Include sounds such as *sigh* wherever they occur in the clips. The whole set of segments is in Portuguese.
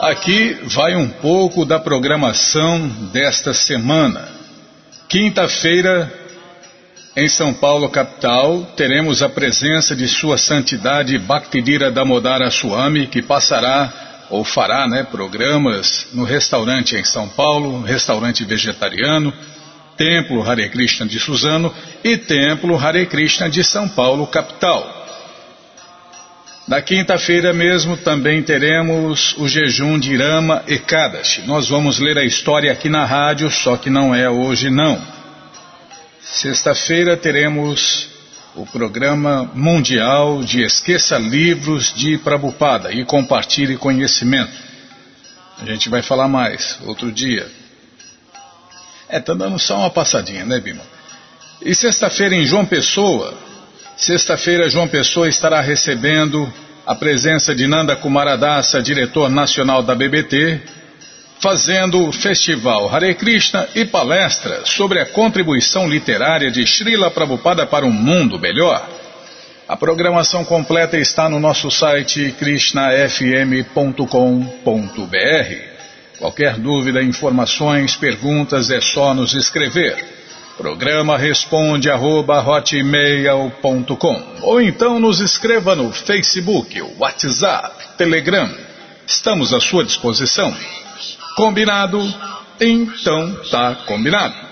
Aqui vai um pouco da programação desta semana. Quinta-feira, em São Paulo, capital, teremos a presença de Sua Santidade Bhaktidira Damodara Swami, que passará ou fará né, programas no restaurante em São Paulo, restaurante vegetariano, Templo Hare Krishna de Suzano e Templo Hare Krishna de São Paulo, capital. Na quinta-feira mesmo também teremos o jejum de Irama Ekadashi. Nós vamos ler a história aqui na rádio, só que não é hoje não. Sexta-feira teremos o programa mundial de Esqueça Livros de Prabupada e Compartilhe Conhecimento. A gente vai falar mais outro dia. É, tá dando só uma passadinha, né, Bima? E sexta-feira em João Pessoa, sexta-feira João Pessoa estará recebendo a presença de Nanda Kumaradasa, diretor nacional da BBT, fazendo o festival Hare Krishna e palestra sobre a contribuição literária de Srila Prabhupada para um mundo melhor. A programação completa está no nosso site krishnafm.com.br. Qualquer dúvida, informações, perguntas é só nos escrever. Programa responde arroba hotmail.com ou então nos escreva no Facebook, WhatsApp, Telegram. Estamos à sua disposição. Combinado? Então tá combinado.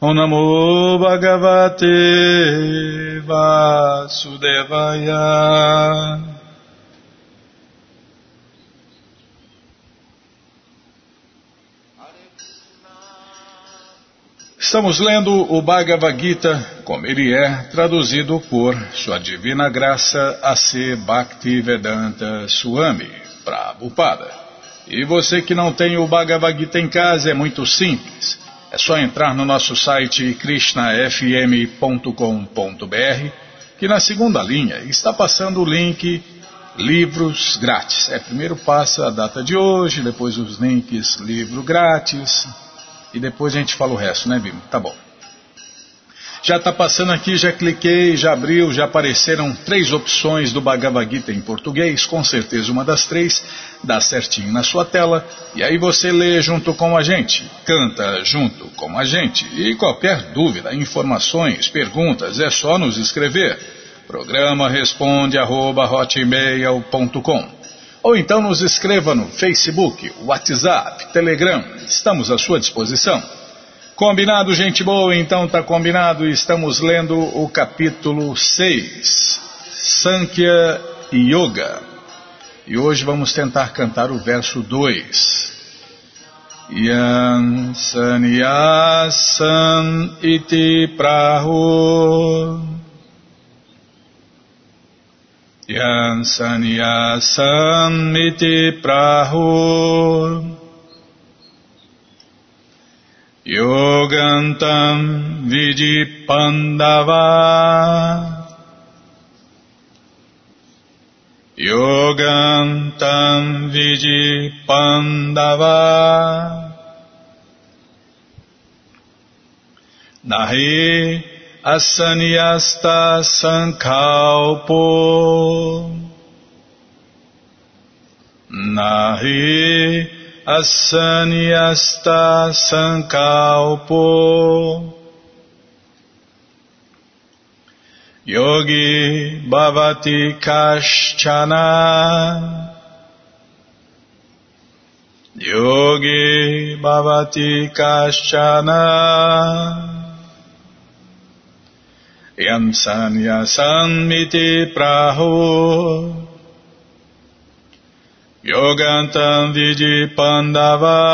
Om Namo Bhagavate Vasudevaya. Estamos lendo o Bhagavad Gita como ele é, traduzido por Sua Divina Graça A.C. Bhaktivedanta Swami, Prabhupada. E você que não tem o Bhagavad Gita em casa, é muito simples. É só entrar no nosso site krishnafm.com.br que na segunda linha está passando o link livros grátis. É, primeiro passa a data de hoje, depois os links livro grátis e depois a gente fala o resto, né, Bimo? Tá bom. Já está passando aqui, já cliquei, já abriu, já apareceram três opções do Bhagavad Gita em português, com certeza uma das três dá certinho na sua tela, e aí você lê junto com a gente, canta junto com a gente, e qualquer dúvida, informações, perguntas, é só nos escrever. Programa responde arroba ou então nos escreva no Facebook, WhatsApp, Telegram, estamos à sua disposição. Combinado, gente boa? Então tá combinado. Estamos lendo o capítulo 6, Sankhya Yoga. E hoje vamos tentar cantar o verso 2. Yan sanyasan iti prahu Yan sanyasan iti prahu Yogantam Vidipandava Yogantam Vidipandava Nahi Asanyasta Sankalpo Nahi asanyasta sankalpo Yogi Bhavati Kashchana. Yogi Bhavati Kashchana. Yam Sanyasamiti Praho Yogantam Vidi Pandava.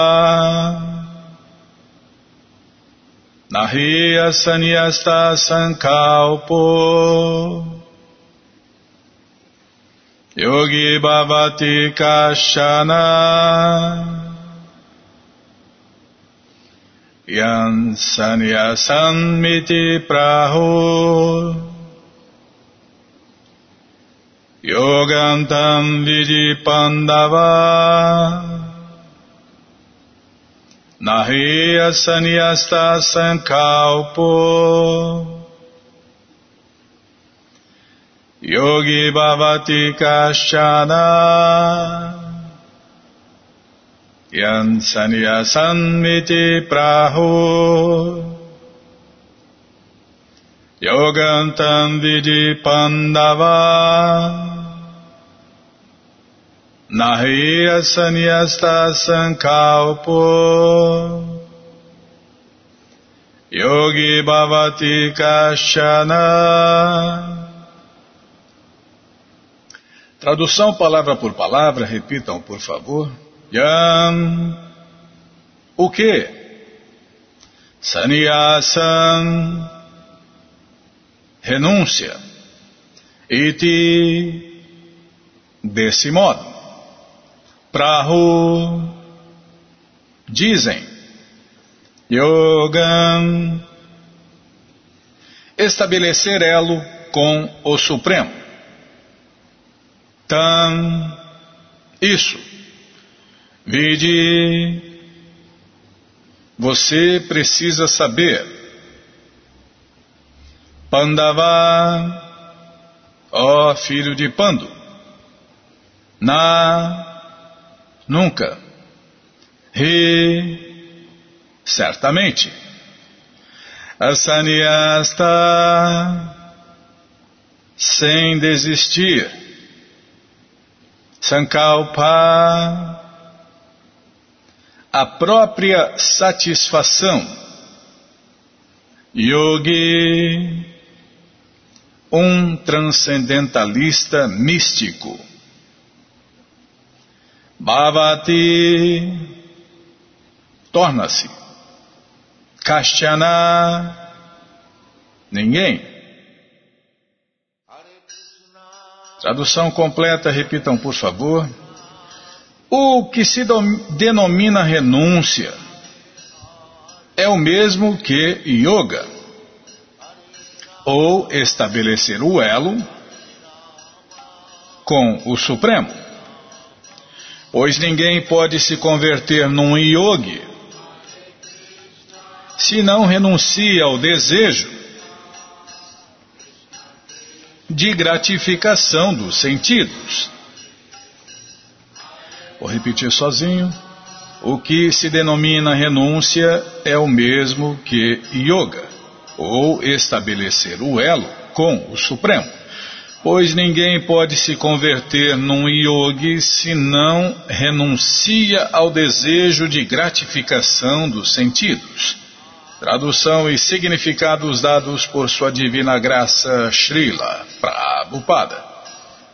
Nahi asanyasta sankalpo Yogi bhavati kashana. Yan sanyasan miti praho Yogantam vidi pandava Nahi asanyasta sankalpo Yogi bhavati kashana Yan sanyasan miti praho Yogantam vidi pandava Nahi asanyasta sankalpo. Yogi bhavati kashana. Tradução palavra por palavra, repitam por favor. Yam. O que? Sannyasam. Renúncia. Iti. Desse modo Prahu, dizem, Yogam, estabelecer elo com o Supremo. Tam, isso. Vide, você precisa saber. Pandava, ó filho de Pando. Na Nunca. Re, certamente. Asaniasta, sem desistir. Sankalpa, a própria satisfação. Yogi, um transcendentalista místico. Bhavati torna-se. Kashyana ninguém. Tradução completa, repitam por favor. O que se denomina renúncia é o mesmo que yoga, ou estabelecer o elo com o Supremo pois ninguém pode se converter num yogi se não renuncia ao desejo de gratificação dos sentidos. Vou repetir sozinho. O que se denomina renúncia é o mesmo que yoga, ou estabelecer o elo com o Supremo pois ninguém pode se converter num yogi se não renuncia ao desejo de gratificação dos sentidos. Tradução e significados dados por sua divina graça Srila Prabhupada.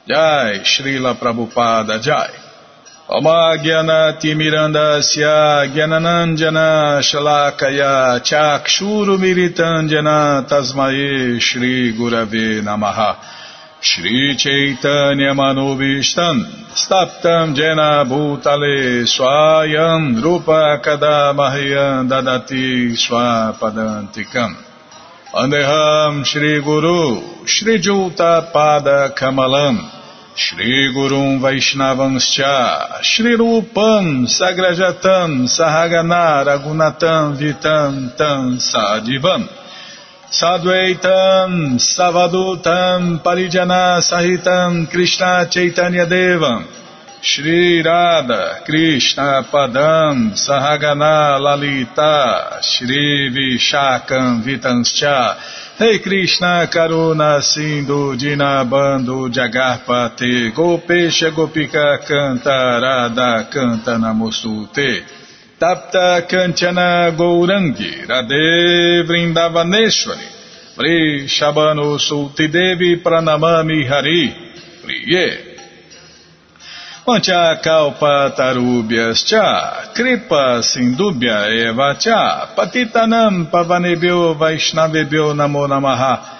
Jai, Srila Prabhupada Jai. Oma Gyanati Mirandasya Gyananandjana Shalakaya Chakshuru Miritandjana Tasmae Shri Chaitanya Manubhishtam Staptam Jena Bhutale Swayam Rupa Kadamahyam Dadati Swapadantikam. Andeham Shri Guru Shri Juta Pada Kamalam Shri Gurum Vaishnavanscha Shri Rupam Sagrajatam Sahagana Ragunatam Vitam Tam Sadivam Sadvaitam Savadutam Parijana Sahitam Krishna Chaitanya Devam. Shri Radha Krishna Padam Sahagana Lalita Shri Vishakam Vitanscha. Rei Krishna Karuna Sindhu Dinabando Jagarpate Gopesha Gopika Canta Radha Canta Tapta Kanchana Gourangi Radhe Vrindavaneshwari. Vri Shabano Sulti Devi Pranamami Hari Priye. Pancha kalpa tarubhyas cha, kripa sindubhya eva cha, patitanam pavanebhyo vaishnavebhyo namo namaha,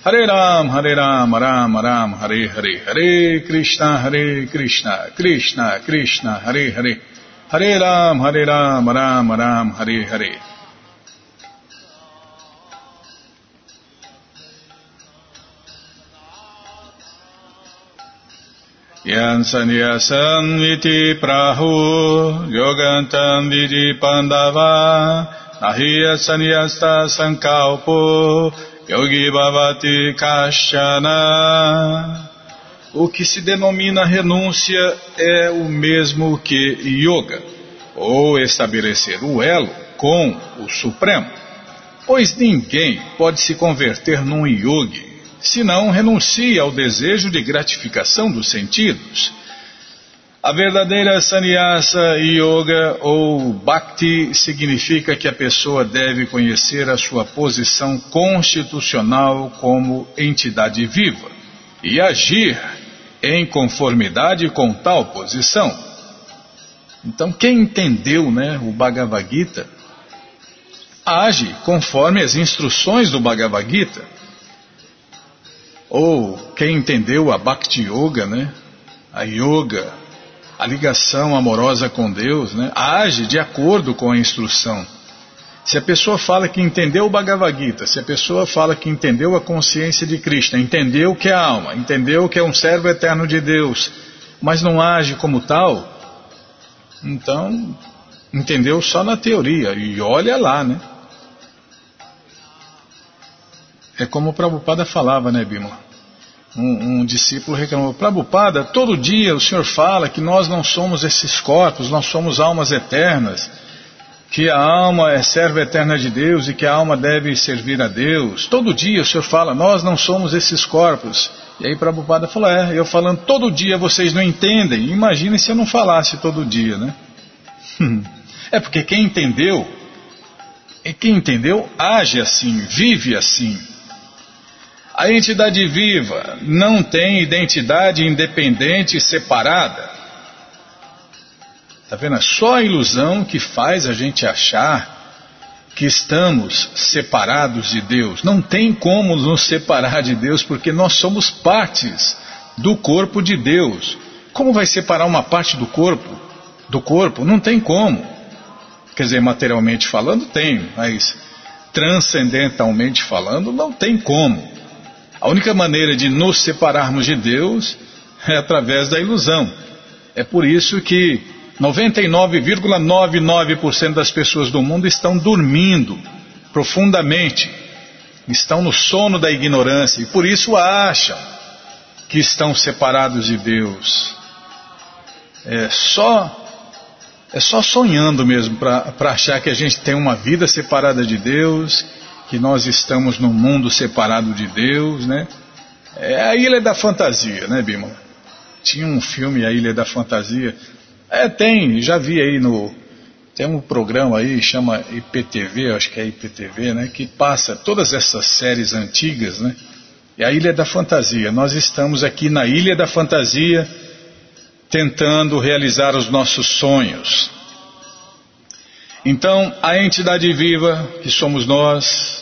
Hare Ram, Hare Ram, Ram Ram, Hare Hare, Hare Krishna, Hare Krishna, Krishna Krishna, Hare Hare, Hare Ram, Hare Ram, Ram Ram, Hare Hare. Yan sanyasan viti prahu yogantam vidi pandava nahiya sanyasta sankalpo yogi bhavati kashana O que se denomina renúncia é o mesmo que yoga, ou estabelecer o elo com o Supremo, pois ninguém pode se converter num yogi senão renuncia ao desejo de gratificação dos sentidos. A verdadeira sannyasa yoga ou bhakti significa que a pessoa deve conhecer a sua posição constitucional como entidade viva e agir em conformidade com tal posição. Então, quem entendeu né, o Bhagavad Gita age conforme as instruções do Bhagavad Gita ou quem entendeu a Bhakti Yoga, né? A yoga, a ligação amorosa com Deus, né? Age de acordo com a instrução. Se a pessoa fala que entendeu o Bhagavad Gita, se a pessoa fala que entendeu a consciência de Krishna, entendeu que é alma, entendeu que é um servo eterno de Deus, mas não age como tal, então entendeu só na teoria. E olha lá, né? É como o Prabhupada falava, né, Bima? Um, um, discípulo reclamou: Prabhupada, todo dia o senhor fala que nós não somos esses corpos, nós somos almas eternas, que a alma é serva eterna de Deus e que a alma deve servir a Deus. Todo dia o senhor fala: nós não somos esses corpos. E aí Prabhupada falou: é, eu falando todo dia vocês não entendem. Imagine se eu não falasse todo dia, né? *laughs* é porque quem entendeu, quem entendeu age assim, vive assim. A entidade viva não tem identidade independente e separada. Está vendo? É só a ilusão que faz a gente achar que estamos separados de Deus. Não tem como nos separar de Deus porque nós somos partes do corpo de Deus. Como vai separar uma parte do corpo do corpo? Não tem como. Quer dizer, materialmente falando, tem, mas transcendentalmente falando, não tem como. A única maneira de nos separarmos de Deus é através da ilusão. É por isso que 99,99% das pessoas do mundo estão dormindo profundamente, estão no sono da ignorância e por isso acham que estão separados de Deus. É só é só sonhando mesmo para achar que a gente tem uma vida separada de Deus que nós estamos num mundo separado de Deus, né? É a Ilha da Fantasia, né, Bima? Tinha um filme, A Ilha da Fantasia. É, tem, já vi aí no. Tem um programa aí, chama IPTV, acho que é IPTV, né? Que passa todas essas séries antigas, né? É a Ilha da Fantasia. Nós estamos aqui na Ilha da Fantasia tentando realizar os nossos sonhos. Então, a entidade viva, que somos nós,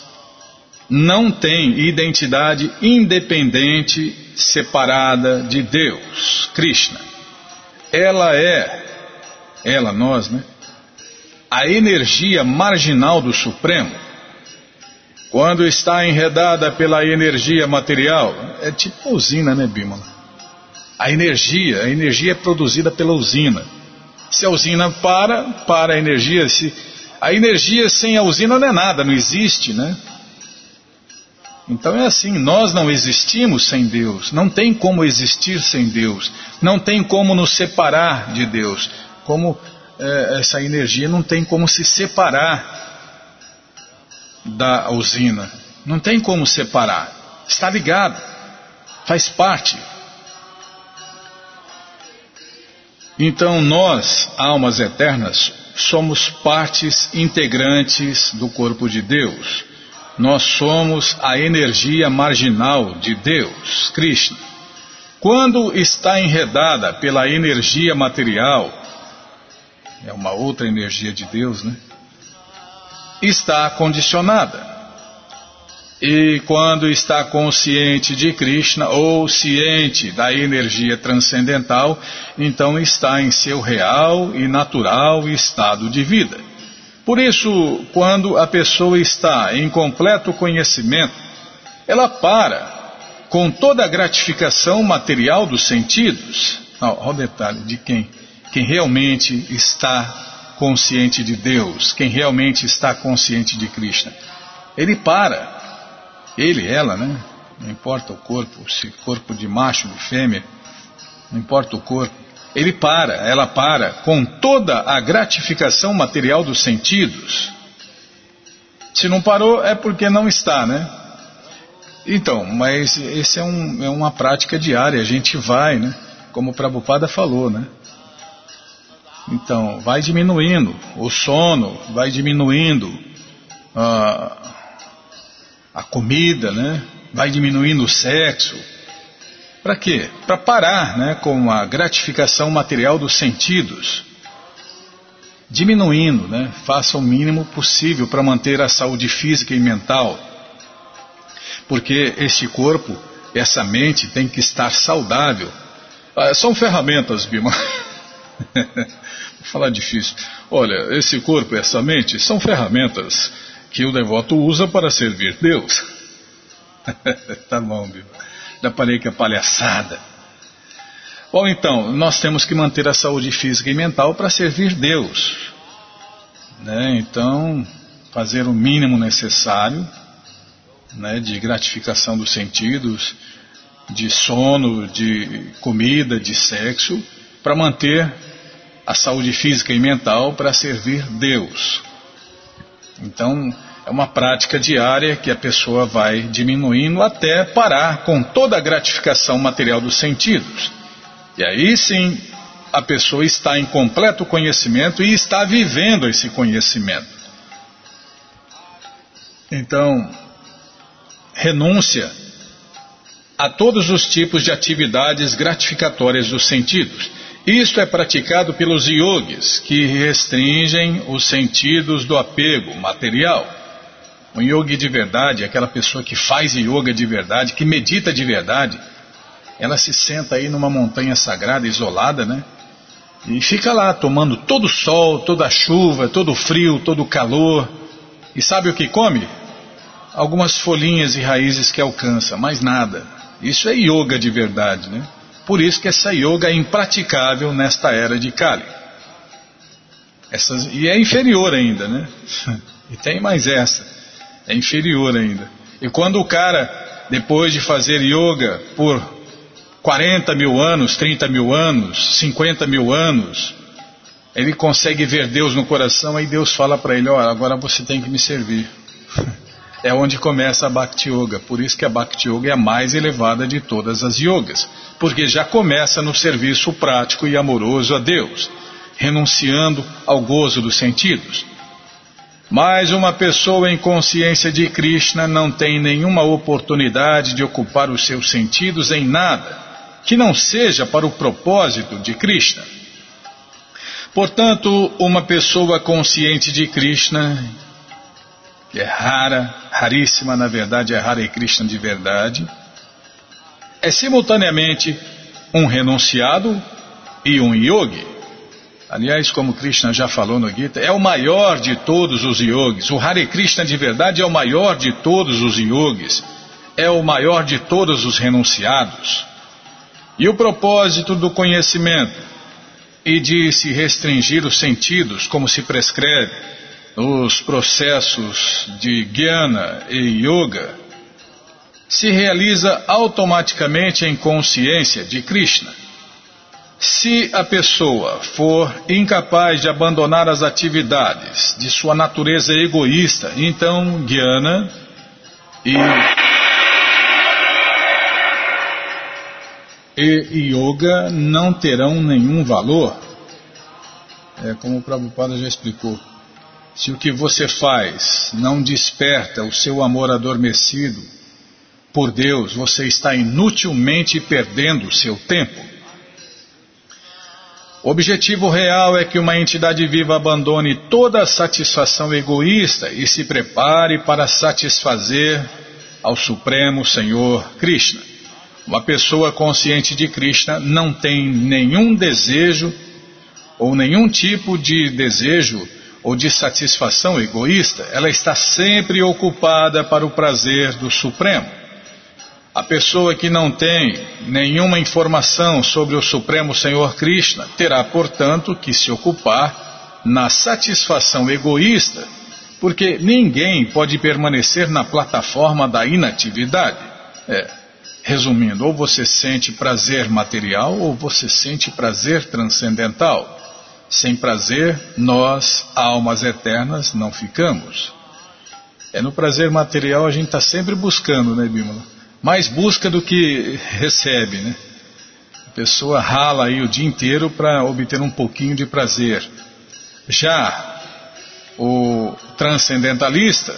não tem identidade independente, separada de Deus, Krishna. Ela é, ela, nós, né? A energia marginal do Supremo. quando está enredada pela energia material, é tipo usina, né, Bímola? A energia, a energia é produzida pela usina. Se a usina para, para a energia. Se, a energia sem a usina não é nada, não existe, né? Então é assim, nós não existimos sem Deus, não tem como existir sem Deus, não tem como nos separar de Deus, como é, essa energia não tem como se separar da usina. Não tem como separar. Está ligado. Faz parte. Então nós, almas eternas, somos partes integrantes do corpo de Deus. Nós somos a energia marginal de Deus, Krishna. Quando está enredada pela energia material, é uma outra energia de Deus, né? está condicionada. E quando está consciente de Krishna ou ciente da energia transcendental, então está em seu real e natural estado de vida. Por isso, quando a pessoa está em completo conhecimento, ela para com toda a gratificação material dos sentidos. Olha o detalhe de quem, quem realmente está consciente de Deus, quem realmente está consciente de Krishna, ele para. Ele, ela, né? Não importa o corpo, se corpo de macho, de fêmea, não importa o corpo. Ele para, ela para com toda a gratificação material dos sentidos. Se não parou, é porque não está, né? Então, mas esse é, um, é uma prática diária, a gente vai, né? Como o Prabhupada falou, né? Então, vai diminuindo o sono, vai diminuindo a, a comida, né? Vai diminuindo o sexo. Para quê? Para parar né, com a gratificação material dos sentidos. Diminuindo, né? Faça o mínimo possível para manter a saúde física e mental. Porque este corpo, essa mente tem que estar saudável. Ah, são ferramentas, Bima. *laughs* falar difícil. Olha, esse corpo e essa mente são ferramentas que o devoto usa para servir Deus. *laughs* tá bom, viu? Já parei que é palhaçada. Bom, então, nós temos que manter a saúde física e mental para servir Deus. Né? Então, fazer o mínimo necessário né, de gratificação dos sentidos, de sono, de comida, de sexo, para manter a saúde física e mental para servir Deus. Então, é uma prática diária que a pessoa vai diminuindo até parar com toda a gratificação material dos sentidos. E aí sim, a pessoa está em completo conhecimento e está vivendo esse conhecimento. Então, renúncia a todos os tipos de atividades gratificatórias dos sentidos isto é praticado pelos yogis, que restringem os sentidos do apego material. Um yogi de verdade, aquela pessoa que faz yoga de verdade, que medita de verdade, ela se senta aí numa montanha sagrada, isolada, né? E fica lá tomando todo o sol, toda a chuva, todo o frio, todo o calor. E sabe o que come? Algumas folhinhas e raízes que alcança, mais nada. Isso é yoga de verdade, né? Por isso que essa yoga é impraticável nesta era de Kali. Essas, e é inferior ainda, né? *laughs* E tem mais essa. É inferior ainda. E quando o cara, depois de fazer yoga por 40 mil anos, 30 mil anos, 50 mil anos, ele consegue ver Deus no coração, aí Deus fala para ele: Olha, agora você tem que me servir. *laughs* é onde começa a Bhakti Yoga. Por isso que a Bhakti Yoga é a mais elevada de todas as yogas, porque já começa no serviço prático e amoroso a Deus, renunciando ao gozo dos sentidos. Mas uma pessoa em consciência de Krishna não tem nenhuma oportunidade de ocupar os seus sentidos em nada que não seja para o propósito de Krishna. Portanto, uma pessoa consciente de Krishna que é rara, raríssima, na verdade é Hare Krishna de verdade, é simultaneamente um renunciado e um yogi. Aliás, como Krishna já falou no Gita, é o maior de todos os yogis. O Hare Krishna de verdade é o maior de todos os yogis. É o maior de todos os renunciados. E o propósito do conhecimento e de se restringir os sentidos, como se prescreve nos processos de Jnana e Yoga, se realiza automaticamente em consciência de Krishna. Se a pessoa for incapaz de abandonar as atividades de sua natureza egoísta, então Jnana e, e Yoga não terão nenhum valor. É como o Prabhupada já explicou. Se o que você faz não desperta o seu amor adormecido por Deus, você está inutilmente perdendo o seu tempo. O objetivo real é que uma entidade viva abandone toda a satisfação egoísta e se prepare para satisfazer ao Supremo Senhor Krishna. Uma pessoa consciente de Krishna não tem nenhum desejo ou nenhum tipo de desejo ou de satisfação egoísta, ela está sempre ocupada para o prazer do Supremo. A pessoa que não tem nenhuma informação sobre o Supremo Senhor Krishna terá, portanto, que se ocupar na satisfação egoísta, porque ninguém pode permanecer na plataforma da inatividade. É, resumindo, ou você sente prazer material ou você sente prazer transcendental. Sem prazer, nós, almas eternas, não ficamos. É no prazer material a gente está sempre buscando, né, Bímola? Mais busca do que recebe, né? A pessoa rala aí o dia inteiro para obter um pouquinho de prazer. Já o transcendentalista,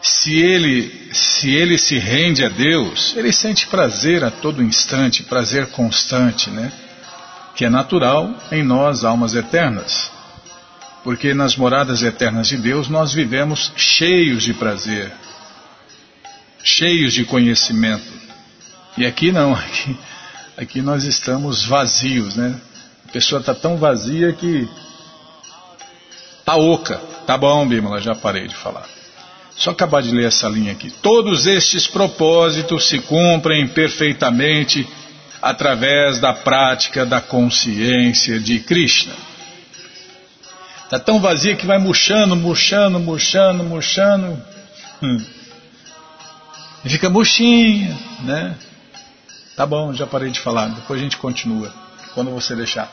se ele, se ele se rende a Deus, ele sente prazer a todo instante, prazer constante, né? Que é natural em nós, almas eternas. Porque nas moradas eternas de Deus nós vivemos cheios de prazer, cheios de conhecimento. E aqui não, *laughs* aqui, aqui nós estamos vazios, né? A pessoa está tão vazia que está oca. Tá bom, Bímola, já parei de falar. Só acabar de ler essa linha aqui. Todos estes propósitos se cumprem perfeitamente através da prática da consciência de Krishna. Está tão vazia que vai murchando, murchando, murchando, murchando. Hum. Fica buchinha, né? Tá bom, já parei de falar. Depois a gente continua. Quando você deixar.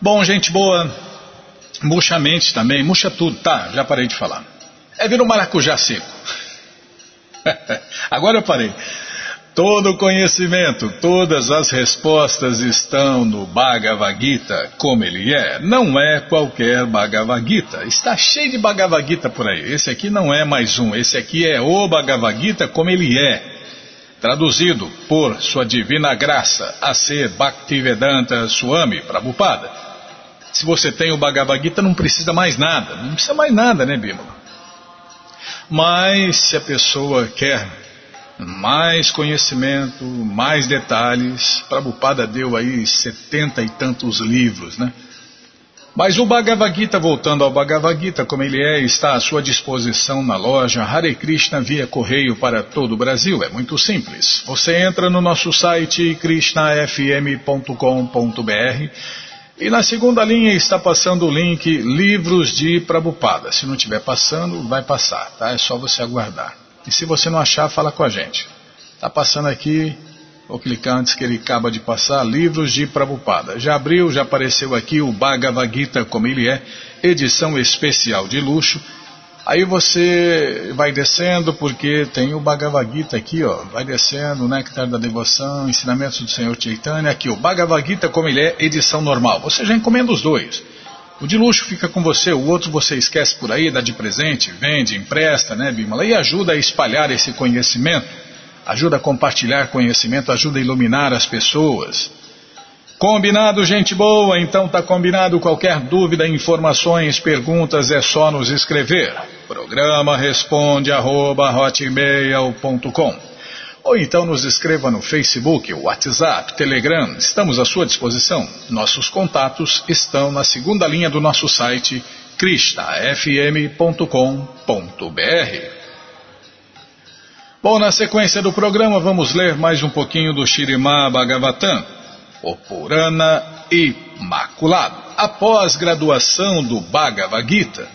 Bom, gente boa. Murcha a mente também. Murcha tudo. Tá, já parei de falar. É vir um maracujá seco. *laughs* Agora eu parei. Todo conhecimento, todas as respostas estão no Bhagavad Gita como ele é. Não é qualquer Bhagavad Gita. Está cheio de Bhagavad Gita por aí. Esse aqui não é mais um. Esse aqui é o Bhagavad Gita como ele é. Traduzido por Sua Divina Graça a ser Bhaktivedanta Swami Prabhupada. Se você tem o Bhagavad Gita, não precisa mais nada. Não precisa mais nada, né, Bímola? Mas se a pessoa quer mais conhecimento, mais detalhes. Prabhupada deu aí setenta e tantos livros, né? Mas o Bhagavad Gita, voltando ao Bhagavad Gita, como ele é, está à sua disposição na loja Hare Krishna via correio para todo o Brasil. É muito simples. Você entra no nosso site krishnafm.com.br e na segunda linha está passando o link Livros de Prabhupada. Se não estiver passando, vai passar, tá? É só você aguardar. E se você não achar, fala com a gente. Está passando aqui, vou clicar antes que ele acaba de passar, livros de Prabhupada. Já abriu, já apareceu aqui o Bhagavad Gita como ele é, edição especial de luxo. Aí você vai descendo, porque tem o Bhagavad Gita aqui, ó, vai descendo, o Néctar da Devoção, Ensinamentos do Senhor Chaitanya, aqui o Bhagavad Gita como ele é, edição normal. Você já encomenda os dois. O de luxo fica com você, o outro você esquece por aí, dá de presente, vende, empresta, né, Bimala? E ajuda a espalhar esse conhecimento, ajuda a compartilhar conhecimento, ajuda a iluminar as pessoas. Combinado, gente boa? Então tá combinado. Qualquer dúvida, informações, perguntas é só nos escrever. Programa responde arroba hotmail.com ou então nos escreva no Facebook, WhatsApp, Telegram. Estamos à sua disposição. Nossos contatos estão na segunda linha do nosso site crisnafm.com.br. Bom, na sequência do programa vamos ler mais um pouquinho do Shirimá Bhagavatam, o Purana Imaculado, após graduação do Bhagavad Gita.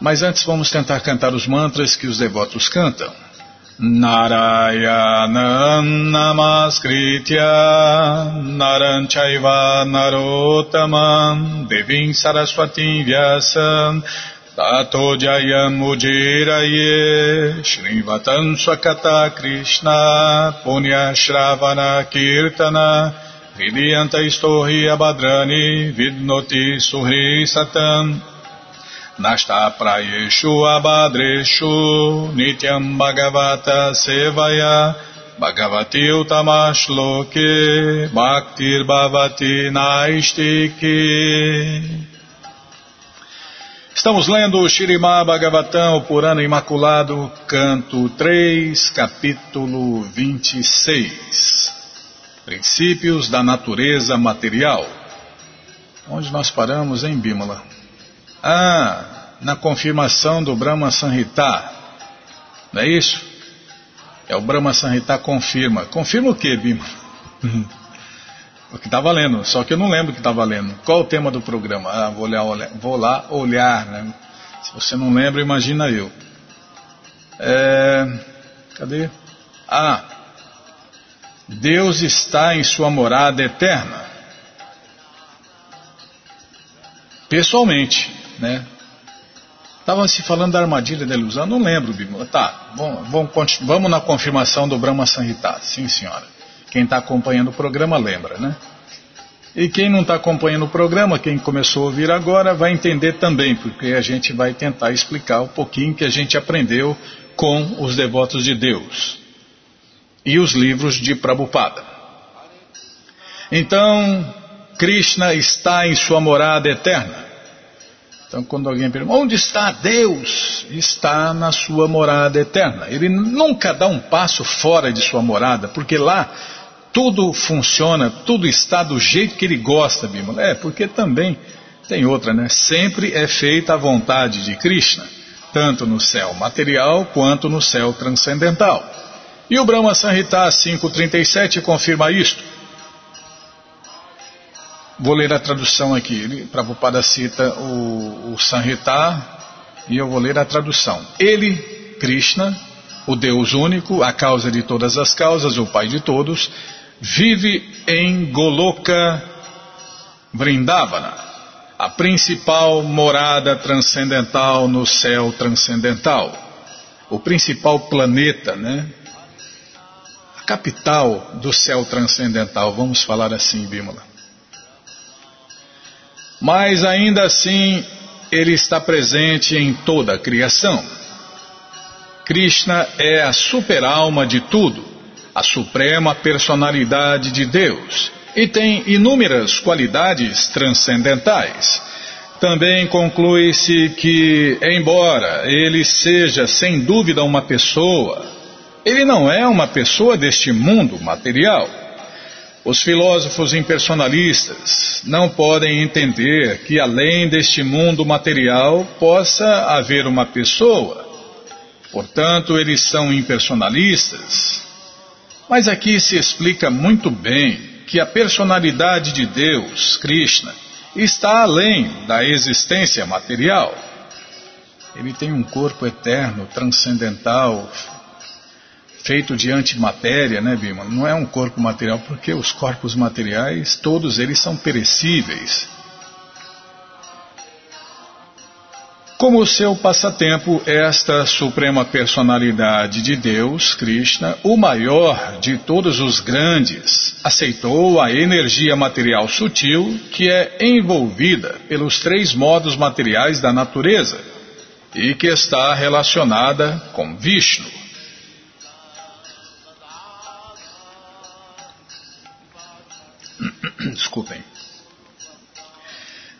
Mas antes vamos tentar cantar os mantras que os devotos cantam. Narayana Namaskritya Naranchaiva Narotaman Devim Saraswati Vyasam Tato Jayam Ujiraye Shrivatan Swakata Krishna Punya Shravana Kirtana Vidyanta Istohi Abhadrani Vidnoti Suhri Satan Abhadreshu Nityam Bhagavata Sevaya Bhagavati Utamash Loke Bhaktir Bhavati Naistiki Estamos lendo o Shirimá Bhagavatam, o Purana Imaculado, canto 3, capítulo 26. Princípios da natureza material. Onde nós paramos, hein, Bímola? Ah, na confirmação do Brahma Sanhita. Não é isso? É o Brahma Sanhita confirma. Confirma o que, Bímola? *laughs* O que está valendo, só que eu não lembro o que está valendo. Qual o tema do programa? Ah, vou, olhar, olhar, vou lá olhar, né? Se você não lembra, imagina eu. É, cadê? Ah, Deus está em sua morada eterna. Pessoalmente, né? Estavam se falando da armadilha da ilusão, não lembro, Bíblia. Tá, vamos, vamos na confirmação do Brahma Sanhita. Sim, senhora. Quem está acompanhando o programa lembra, né? E quem não está acompanhando o programa, quem começou a ouvir agora, vai entender também, porque a gente vai tentar explicar um pouquinho que a gente aprendeu com os devotos de Deus e os livros de Prabhupada. Então, Krishna está em sua morada eterna. Então, quando alguém pergunta, onde está Deus? Está na sua morada eterna. Ele nunca dá um passo fora de sua morada, porque lá tudo funciona, tudo está do jeito que ele gosta, Bimala. É, porque também tem outra, né? Sempre é feita a vontade de Krishna, tanto no céu material quanto no céu transcendental. E o Brahma Sanhita 5.37 confirma isto. Vou ler a tradução aqui. Prabhupada cita o, o Sanhita e eu vou ler a tradução. Ele, Krishna, o Deus único, a causa de todas as causas, o Pai de todos, vive em Goloka Vrindavana, a principal morada transcendental no céu transcendental, o principal planeta, né? A capital do céu transcendental, vamos falar assim, Bímola. Mas ainda assim, ele está presente em toda a criação. Krishna é a super-alma de tudo a suprema personalidade de Deus e tem inúmeras qualidades transcendentais. Também conclui-se que, embora ele seja sem dúvida uma pessoa, ele não é uma pessoa deste mundo material. Os filósofos impersonalistas não podem entender que além deste mundo material possa haver uma pessoa. Portanto, eles são impersonalistas mas aqui se explica muito bem que a personalidade de Deus, Krishna, está além da existência material. Ele tem um corpo eterno, transcendental, feito de antimatéria, né, Bima? Não é um corpo material, porque os corpos materiais, todos eles são perecíveis. Como seu passatempo, esta suprema personalidade de Deus, Krishna, o maior de todos os grandes, aceitou a energia material sutil que é envolvida pelos três modos materiais da natureza e que está relacionada com Vishnu. *clears throat* Desculpem.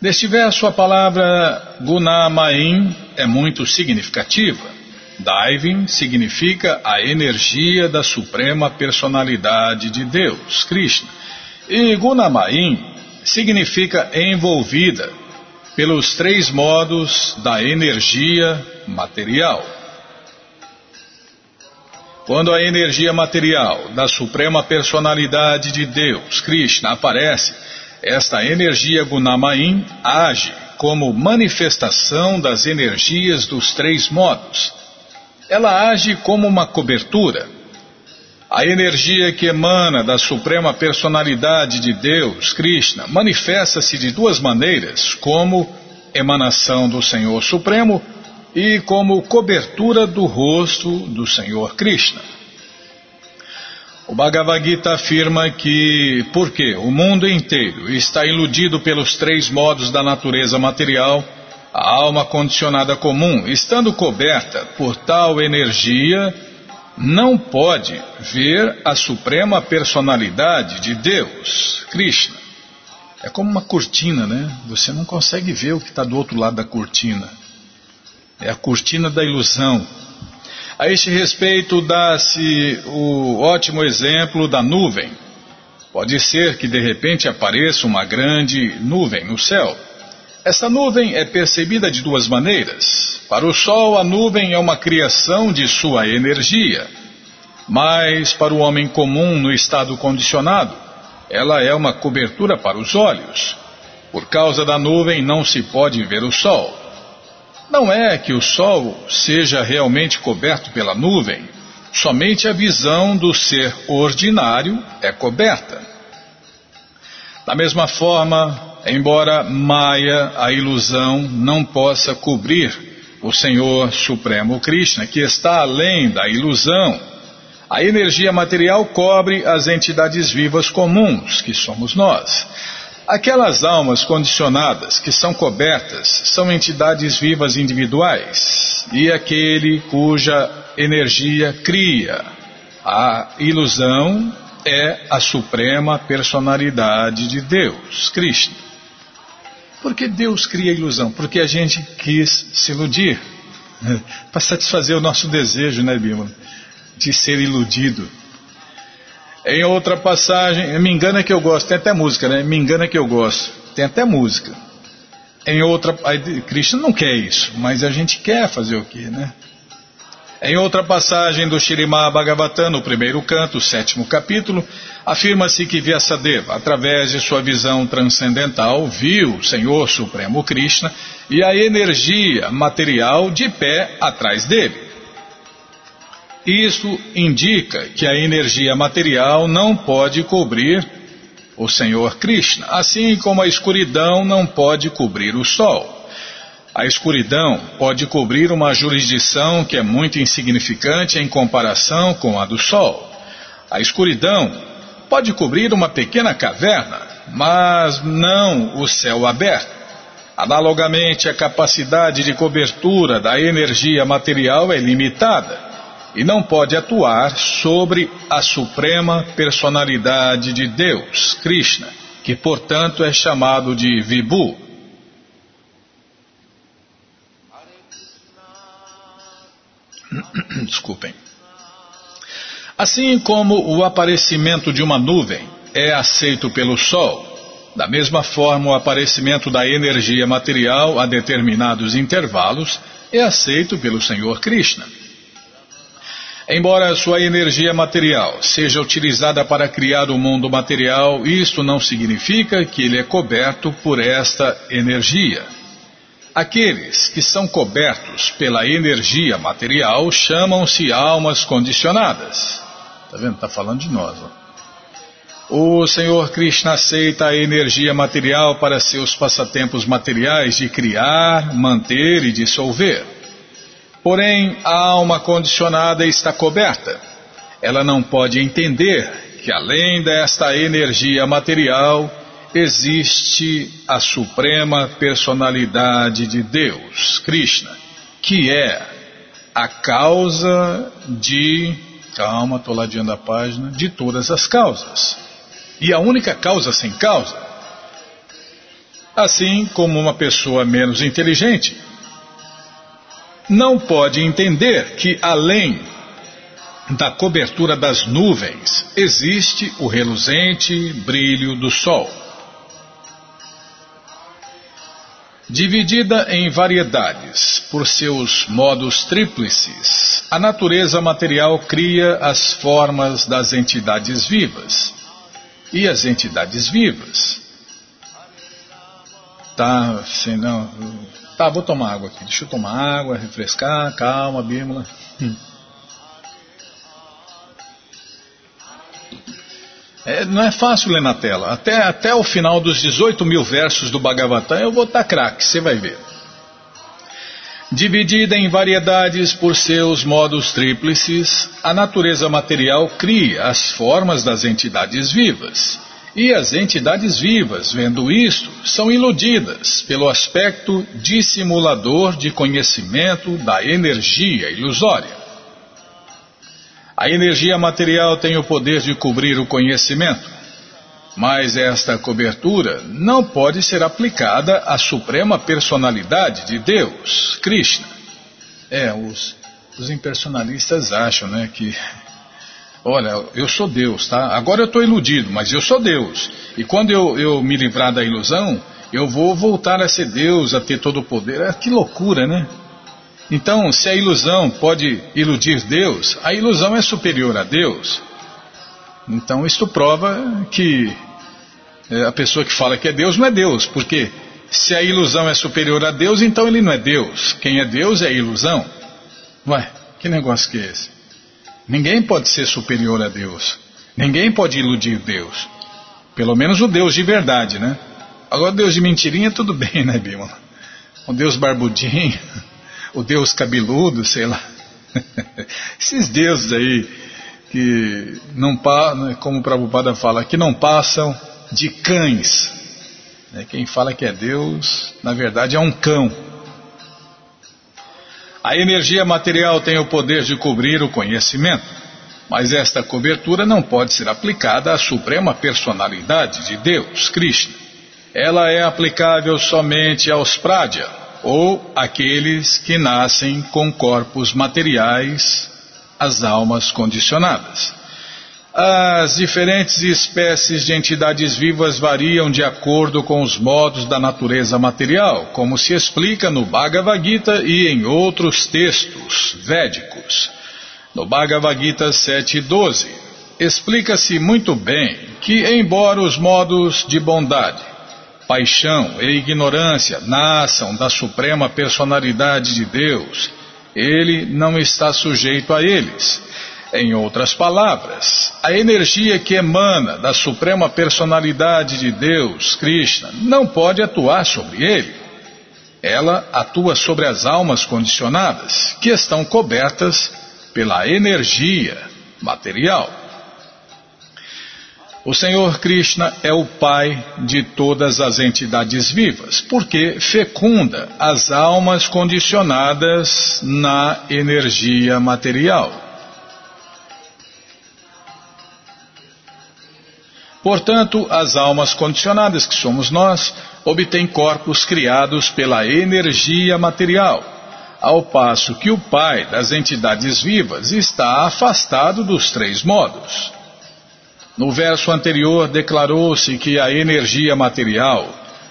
Neste verso, a palavra Gunamaim é muito significativa. Daivin significa a energia da suprema personalidade de Deus, Krishna. E Gunamain significa envolvida pelos três modos da energia material. Quando a energia material da suprema personalidade de Deus, Krishna, aparece, esta energia Gunamain age como manifestação das energias dos três modos. Ela age como uma cobertura. A energia que emana da suprema personalidade de Deus, Krishna, manifesta-se de duas maneiras, como emanação do Senhor Supremo e como cobertura do rosto do Senhor Krishna. O Bhagavad Gita afirma que, porque o mundo inteiro está iludido pelos três modos da natureza material, a alma condicionada comum, estando coberta por tal energia, não pode ver a suprema personalidade de Deus, Krishna. É como uma cortina, né? Você não consegue ver o que está do outro lado da cortina. É a cortina da ilusão. A este respeito, dá-se o ótimo exemplo da nuvem. Pode ser que de repente apareça uma grande nuvem no céu. Essa nuvem é percebida de duas maneiras. Para o Sol, a nuvem é uma criação de sua energia. Mas para o homem comum no estado condicionado, ela é uma cobertura para os olhos. Por causa da nuvem, não se pode ver o Sol. Não é que o Sol seja realmente coberto pela nuvem, somente a visão do ser ordinário é coberta. Da mesma forma, embora Maya, a ilusão, não possa cobrir o Senhor Supremo Krishna, que está além da ilusão, a energia material cobre as entidades vivas comuns, que somos nós. Aquelas almas condicionadas que são cobertas são entidades vivas individuais e aquele cuja energia cria a ilusão é a suprema personalidade de Deus, Krishna. Por que Deus cria a ilusão? Porque a gente quis se iludir *laughs* para satisfazer o nosso desejo, né, Bímola? De ser iludido. Em outra passagem, me engana que eu gosto, tem até música, né? Me engana que eu gosto, tem até música. Em outra, Krishna não quer isso, mas a gente quer fazer o quê, né? Em outra passagem do Shirimá Bhagavatam, no primeiro canto, sétimo capítulo, afirma-se que Vyasadeva, através de sua visão transcendental, viu o Senhor Supremo Krishna e a energia material de pé atrás dele. Isso indica que a energia material não pode cobrir o Senhor Krishna, assim como a escuridão não pode cobrir o Sol. A escuridão pode cobrir uma jurisdição que é muito insignificante em comparação com a do Sol. A escuridão pode cobrir uma pequena caverna, mas não o céu aberto. Analogamente, a capacidade de cobertura da energia material é limitada e não pode atuar sobre a suprema personalidade de Deus, Krishna, que portanto é chamado de Vibhu. *coughs* Desculpem. Assim como o aparecimento de uma nuvem é aceito pelo Sol, da mesma forma o aparecimento da energia material a determinados intervalos é aceito pelo Senhor Krishna. Embora sua energia material seja utilizada para criar o mundo material, isto não significa que ele é coberto por esta energia. Aqueles que são cobertos pela energia material chamam-se almas condicionadas. Está vendo? Está falando de nós. Ó. O Senhor Krishna aceita a energia material para seus passatempos materiais de criar, manter e dissolver. Porém, a alma condicionada está coberta. Ela não pode entender que além desta energia material existe a suprema personalidade de Deus, Krishna, que é a causa de. Calma, estou ladeando a página. De todas as causas. E a única causa sem causa. Assim como uma pessoa menos inteligente não pode entender que além da cobertura das nuvens existe o reluzente brilho do sol. Dividida em variedades por seus modos tríplices, a natureza material cria as formas das entidades vivas. E as entidades vivas? Tá, senão. Tá, vou tomar água aqui. Deixa eu tomar água, refrescar, calma, Bímola. Hum. É, não é fácil ler na tela. Até, até o final dos 18 mil versos do Bhagavatam eu vou estar craque, você vai ver. Dividida em variedades por seus modos tríplices, a natureza material cria as formas das entidades vivas. E as entidades vivas, vendo isto, são iludidas pelo aspecto dissimulador de conhecimento da energia ilusória. A energia material tem o poder de cobrir o conhecimento, mas esta cobertura não pode ser aplicada à suprema personalidade de Deus, Krishna. É, os, os impersonalistas acham, né, que olha, eu sou Deus, tá? Agora eu estou iludido, mas eu sou Deus. E quando eu, eu me livrar da ilusão, eu vou voltar a ser Deus, a ter todo o poder. É, que loucura, né? Então, se a ilusão pode iludir Deus, a ilusão é superior a Deus. Então, isto prova que é, a pessoa que fala que é Deus não é Deus, porque se a ilusão é superior a Deus, então ele não é Deus. Quem é Deus é a ilusão. Ué, que negócio que é esse? Ninguém pode ser superior a Deus. Ninguém pode iludir Deus. Pelo menos o Deus de verdade, né? Agora, Deus de mentirinha, tudo *laughs* bem, né, Bímola? O Deus barbudinho o deus cabeludo, sei lá. *laughs* Esses deuses aí que não né, como o Prabhupada fala, que não passam de cães. Né, quem fala que é Deus, na verdade é um cão. A energia material tem o poder de cobrir o conhecimento, mas esta cobertura não pode ser aplicada à suprema personalidade de Deus, Krishna. Ela é aplicável somente aos Pradya, ou aqueles que nascem com corpos materiais, as almas condicionadas. As diferentes espécies de entidades vivas variam de acordo com os modos da natureza material, como se explica no Bhagavad Gita e em outros textos védicos. No Bhagavad Gita 7.12, explica-se muito bem que, embora os modos de bondade, paixão e ignorância nasçam da suprema personalidade de Deus, ele não está sujeito a eles. Em outras palavras, a energia que emana da suprema personalidade de Deus, Krishna, não pode atuar sobre ele. Ela atua sobre as almas condicionadas, que estão cobertas pela energia material. O Senhor Krishna é o Pai de todas as entidades vivas, porque fecunda as almas condicionadas na energia material. Portanto, as almas condicionadas, que somos nós, obtêm corpos criados pela energia material, ao passo que o Pai das entidades vivas está afastado dos três modos. No verso anterior, declarou-se que a energia material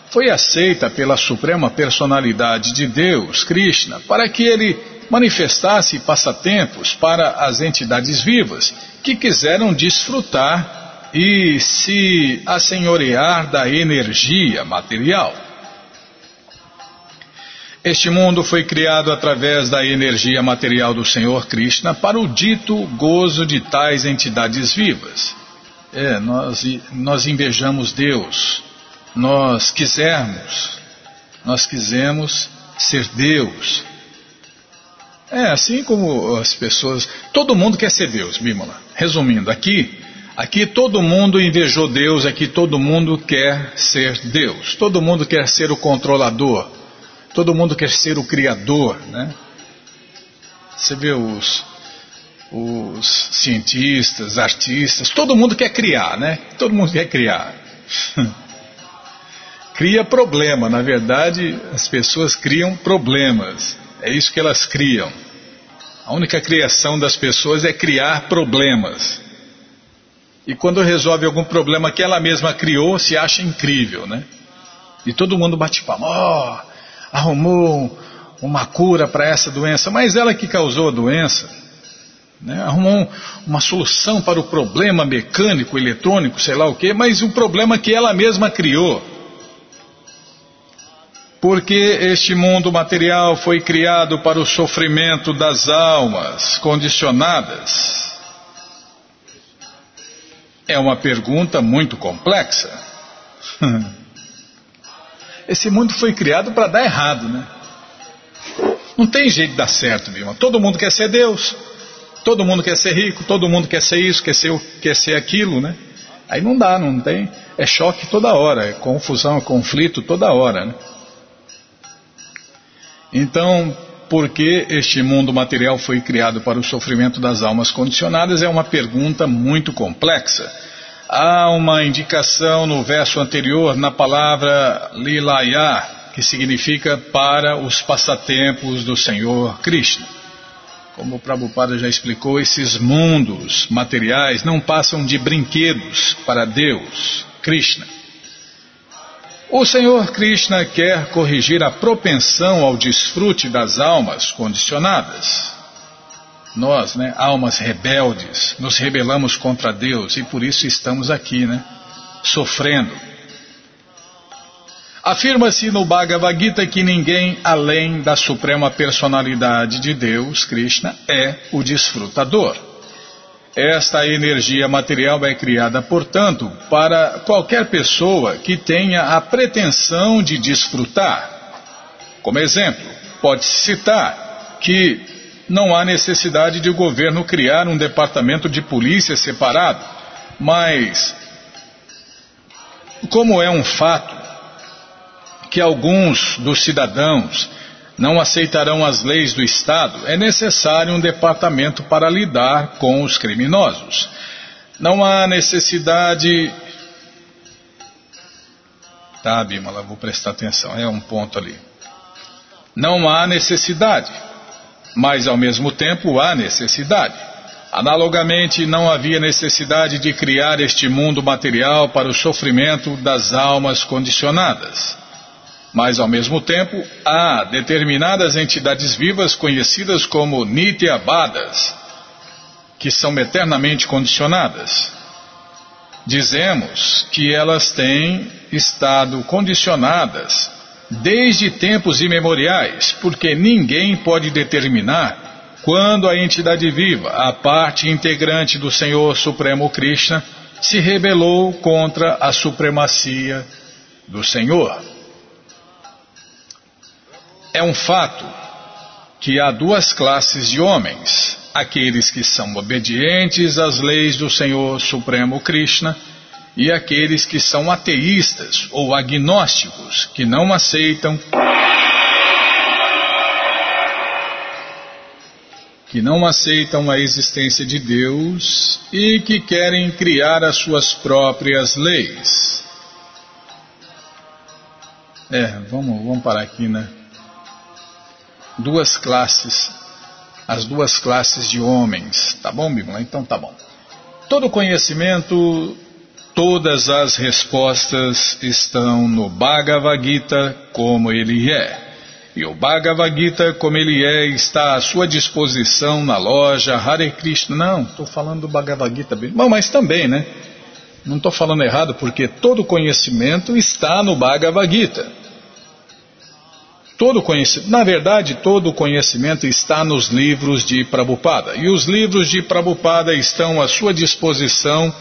foi aceita pela Suprema Personalidade de Deus, Krishna, para que ele manifestasse passatempos para as entidades vivas que quiseram desfrutar e se assenhorear da energia material. Este mundo foi criado através da energia material do Senhor Krishna para o dito gozo de tais entidades vivas. É, nós, nós invejamos Deus, nós quisermos, nós quisemos ser Deus. É, assim como as pessoas, todo mundo quer ser Deus, Bímola. Resumindo, aqui, aqui todo mundo invejou Deus, aqui todo mundo quer ser Deus, todo mundo quer ser o controlador, todo mundo quer ser o criador, né? Você vê os, os cientistas, artistas, todo mundo quer criar, né? Todo mundo quer criar. *laughs* Cria problema, na verdade, as pessoas criam problemas. É isso que elas criam. A única criação das pessoas é criar problemas. E quando resolve algum problema que ela mesma criou, se acha incrível, né? E todo mundo bate palma. Oh, arrumou uma cura para essa doença, mas ela que causou a doença. Né? Arrumou uma solução para o problema mecânico, eletrônico, sei lá o que, mas o problema que ela mesma criou. Porque este mundo material foi criado para o sofrimento das almas condicionadas? É uma pergunta muito complexa. *laughs* Esse mundo foi criado para dar errado, né? Não tem jeito de dar certo, meu irmão. Todo mundo quer ser Deus. Todo mundo quer ser rico, todo mundo quer ser isso, quer ser, quer ser aquilo, né? Aí não dá, não tem. É choque toda hora, é confusão, é conflito toda hora, né? Então, por que este mundo material foi criado para o sofrimento das almas condicionadas é uma pergunta muito complexa. Há uma indicação no verso anterior na palavra Lilaya, que significa para os passatempos do Senhor Krishna. Como o Prabhupada já explicou, esses mundos materiais não passam de brinquedos para Deus, Krishna. O Senhor Krishna quer corrigir a propensão ao desfrute das almas condicionadas. Nós, né, almas rebeldes, nos rebelamos contra Deus e por isso estamos aqui, né, sofrendo. Afirma-se no Bhagavad Gita que ninguém além da suprema personalidade de Deus, Krishna, é o desfrutador. Esta energia material é criada, portanto, para qualquer pessoa que tenha a pretensão de desfrutar. Como exemplo, pode-se citar que não há necessidade de o governo criar um departamento de polícia separado, mas, como é um fato que alguns dos cidadãos não aceitarão as leis do Estado, é necessário um departamento para lidar com os criminosos. Não há necessidade. Tá, Bimala, vou prestar atenção, é um ponto ali. Não há necessidade, mas ao mesmo tempo há necessidade. Analogamente, não havia necessidade de criar este mundo material para o sofrimento das almas condicionadas. Mas, ao mesmo tempo, há determinadas entidades vivas conhecidas como Nityabadas, que são eternamente condicionadas. Dizemos que elas têm estado condicionadas desde tempos imemoriais, porque ninguém pode determinar quando a entidade viva, a parte integrante do Senhor Supremo Krishna, se rebelou contra a supremacia do Senhor. É um fato que há duas classes de homens: aqueles que são obedientes às leis do Senhor Supremo Krishna e aqueles que são ateístas ou agnósticos, que não aceitam que não aceitam a existência de Deus e que querem criar as suas próprias leis. É, vamos, vamos parar aqui, né? Duas classes, as duas classes de homens. Tá bom, Bíblia? Então tá bom. Todo conhecimento, todas as respostas estão no Bhagavad Gita como ele é. E o Bhagavad Gita, como ele é, está à sua disposição na loja Hare Krishna. Não, estou falando do Bhagavad Gita. Bom, mas também, né? Não estou falando errado, porque todo conhecimento está no Bhagavad Gita. Todo conhecimento, na verdade, todo o conhecimento está nos livros de Prabhupada. E os livros de Prabhupada estão à sua disposição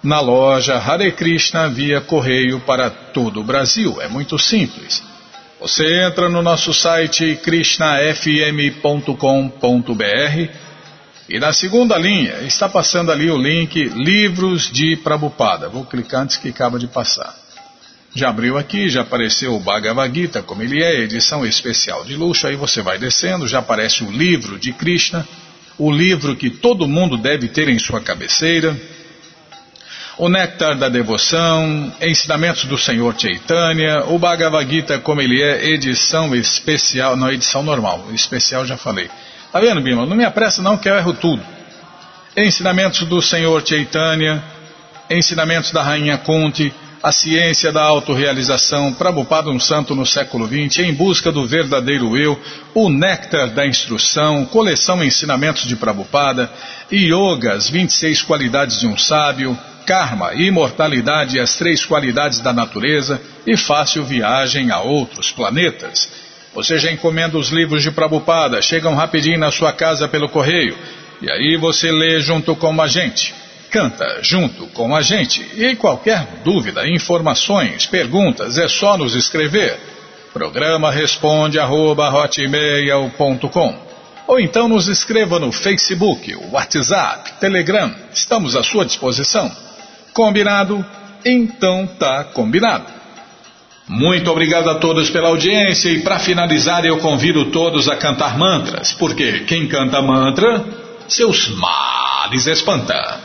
na loja Hare Krishna via correio para todo o Brasil. É muito simples. Você entra no nosso site krishnafm.com.br e na segunda linha está passando ali o link Livros de Prabhupada. Vou clicar antes que acaba de passar. Já abriu aqui, já apareceu o Bhagavad Gita, como ele é, edição especial de luxo. Aí você vai descendo, já aparece o livro de Krishna, o livro que todo mundo deve ter em sua cabeceira. o Néctar da Devoção, Ensinamentos do Senhor Chaitanya, o Bhagavad Gita como ele é, edição especial, não, edição normal, especial já falei. Tá vendo, Bima? Não me apressa não que eu erro tudo. Ensinamentos do Senhor Chaitanya, Ensinamentos da Rainha Kunti, a ciência da autorrealização, Prabhupada um santo no século XX, em busca do verdadeiro eu, o néctar da instrução, coleção ensinamentos de Prabhupada, yogas, 26 qualidades de um sábio, karma, imortalidade e as três qualidades da natureza e fácil viagem a outros planetas. Você já encomenda os livros de Prabhupada, chegam rapidinho na sua casa pelo correio, e aí você lê junto com a gente canta junto com a gente. E qualquer dúvida, informações, perguntas, é só nos escrever. Programa responde arroba, ou então nos escreva no Facebook, WhatsApp, Telegram. Estamos à sua disposição. Combinado? Então tá combinado. Muito obrigado a todos pela audiência e para finalizar eu convido todos a cantar mantras, porque quem canta mantra, seus males espanta.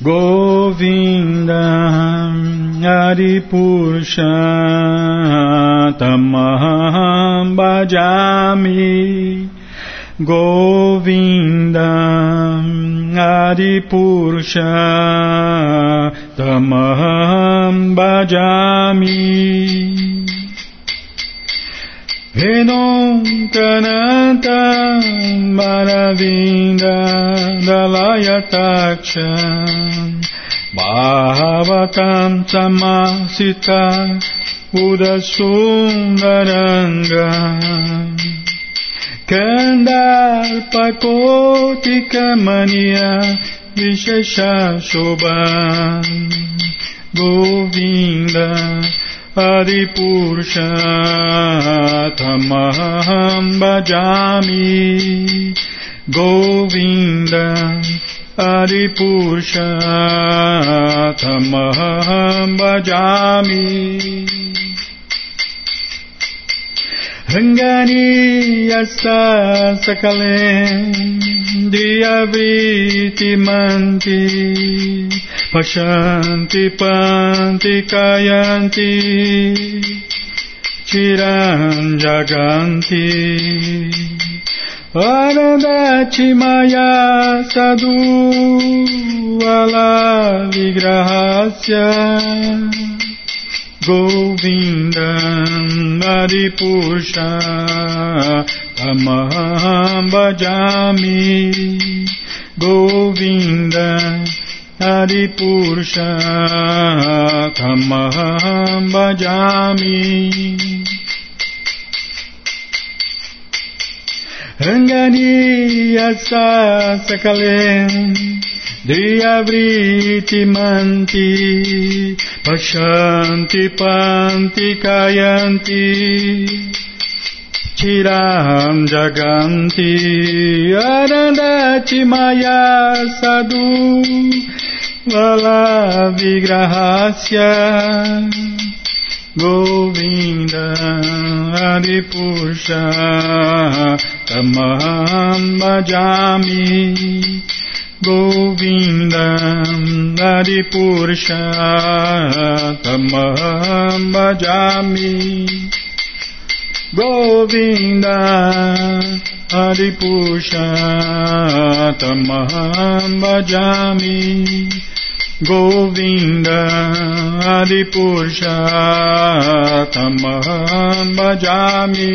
Govinda Hari Purushattamaham Bhajami Govinda Hari Purushattamaham Bhajami Venom Kananta Maravinda Dalayataksha Bhavatam Samasita Udasundaranga Kandarpakotikamania Visheshashobha Govinda परिपूरुषाथमहं भजामि। गोविन्द परिपूरुषाथमहं भजामि। Ranganiyasa sakale diaviti manti pashanti panti kayanti chiran jaganti anandati maya sadu alavigrahasya Govindam Adipurusha Tamaham Bhajami Govinda Adipurusha Tamaham Bhajami Ranganiya Sakalen Diyavriti manti Pashanti panti kayanti Tiram jaganti Arandati maya sadhu Vala vigrahasya Govinda Adipusha Tamam bhajami. Govinda Hari Purushottam Bhajami Govinda Hari Purushottam Bhajami Govinda Hari Purushottam Bhajami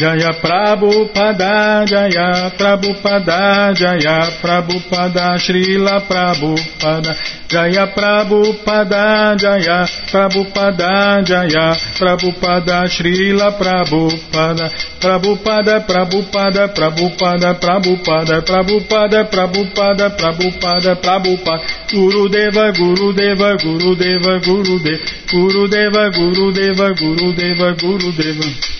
Jaya Prabhupada, Jaya Prabhupada, Jaya Prabhupada, Srila Prabhupada, Jaya Prabhupada, Jaya Prabhupada, Jaya Prabhupada, Srila Prabhupada, Prabhupada, Prabhupada, Prabhupada, Prabhupada, Prabhupada, Prabhupada, Prabhupada, Prabhupada, Guru Deva, Guru Deva, Guru Deva, Guru Deva,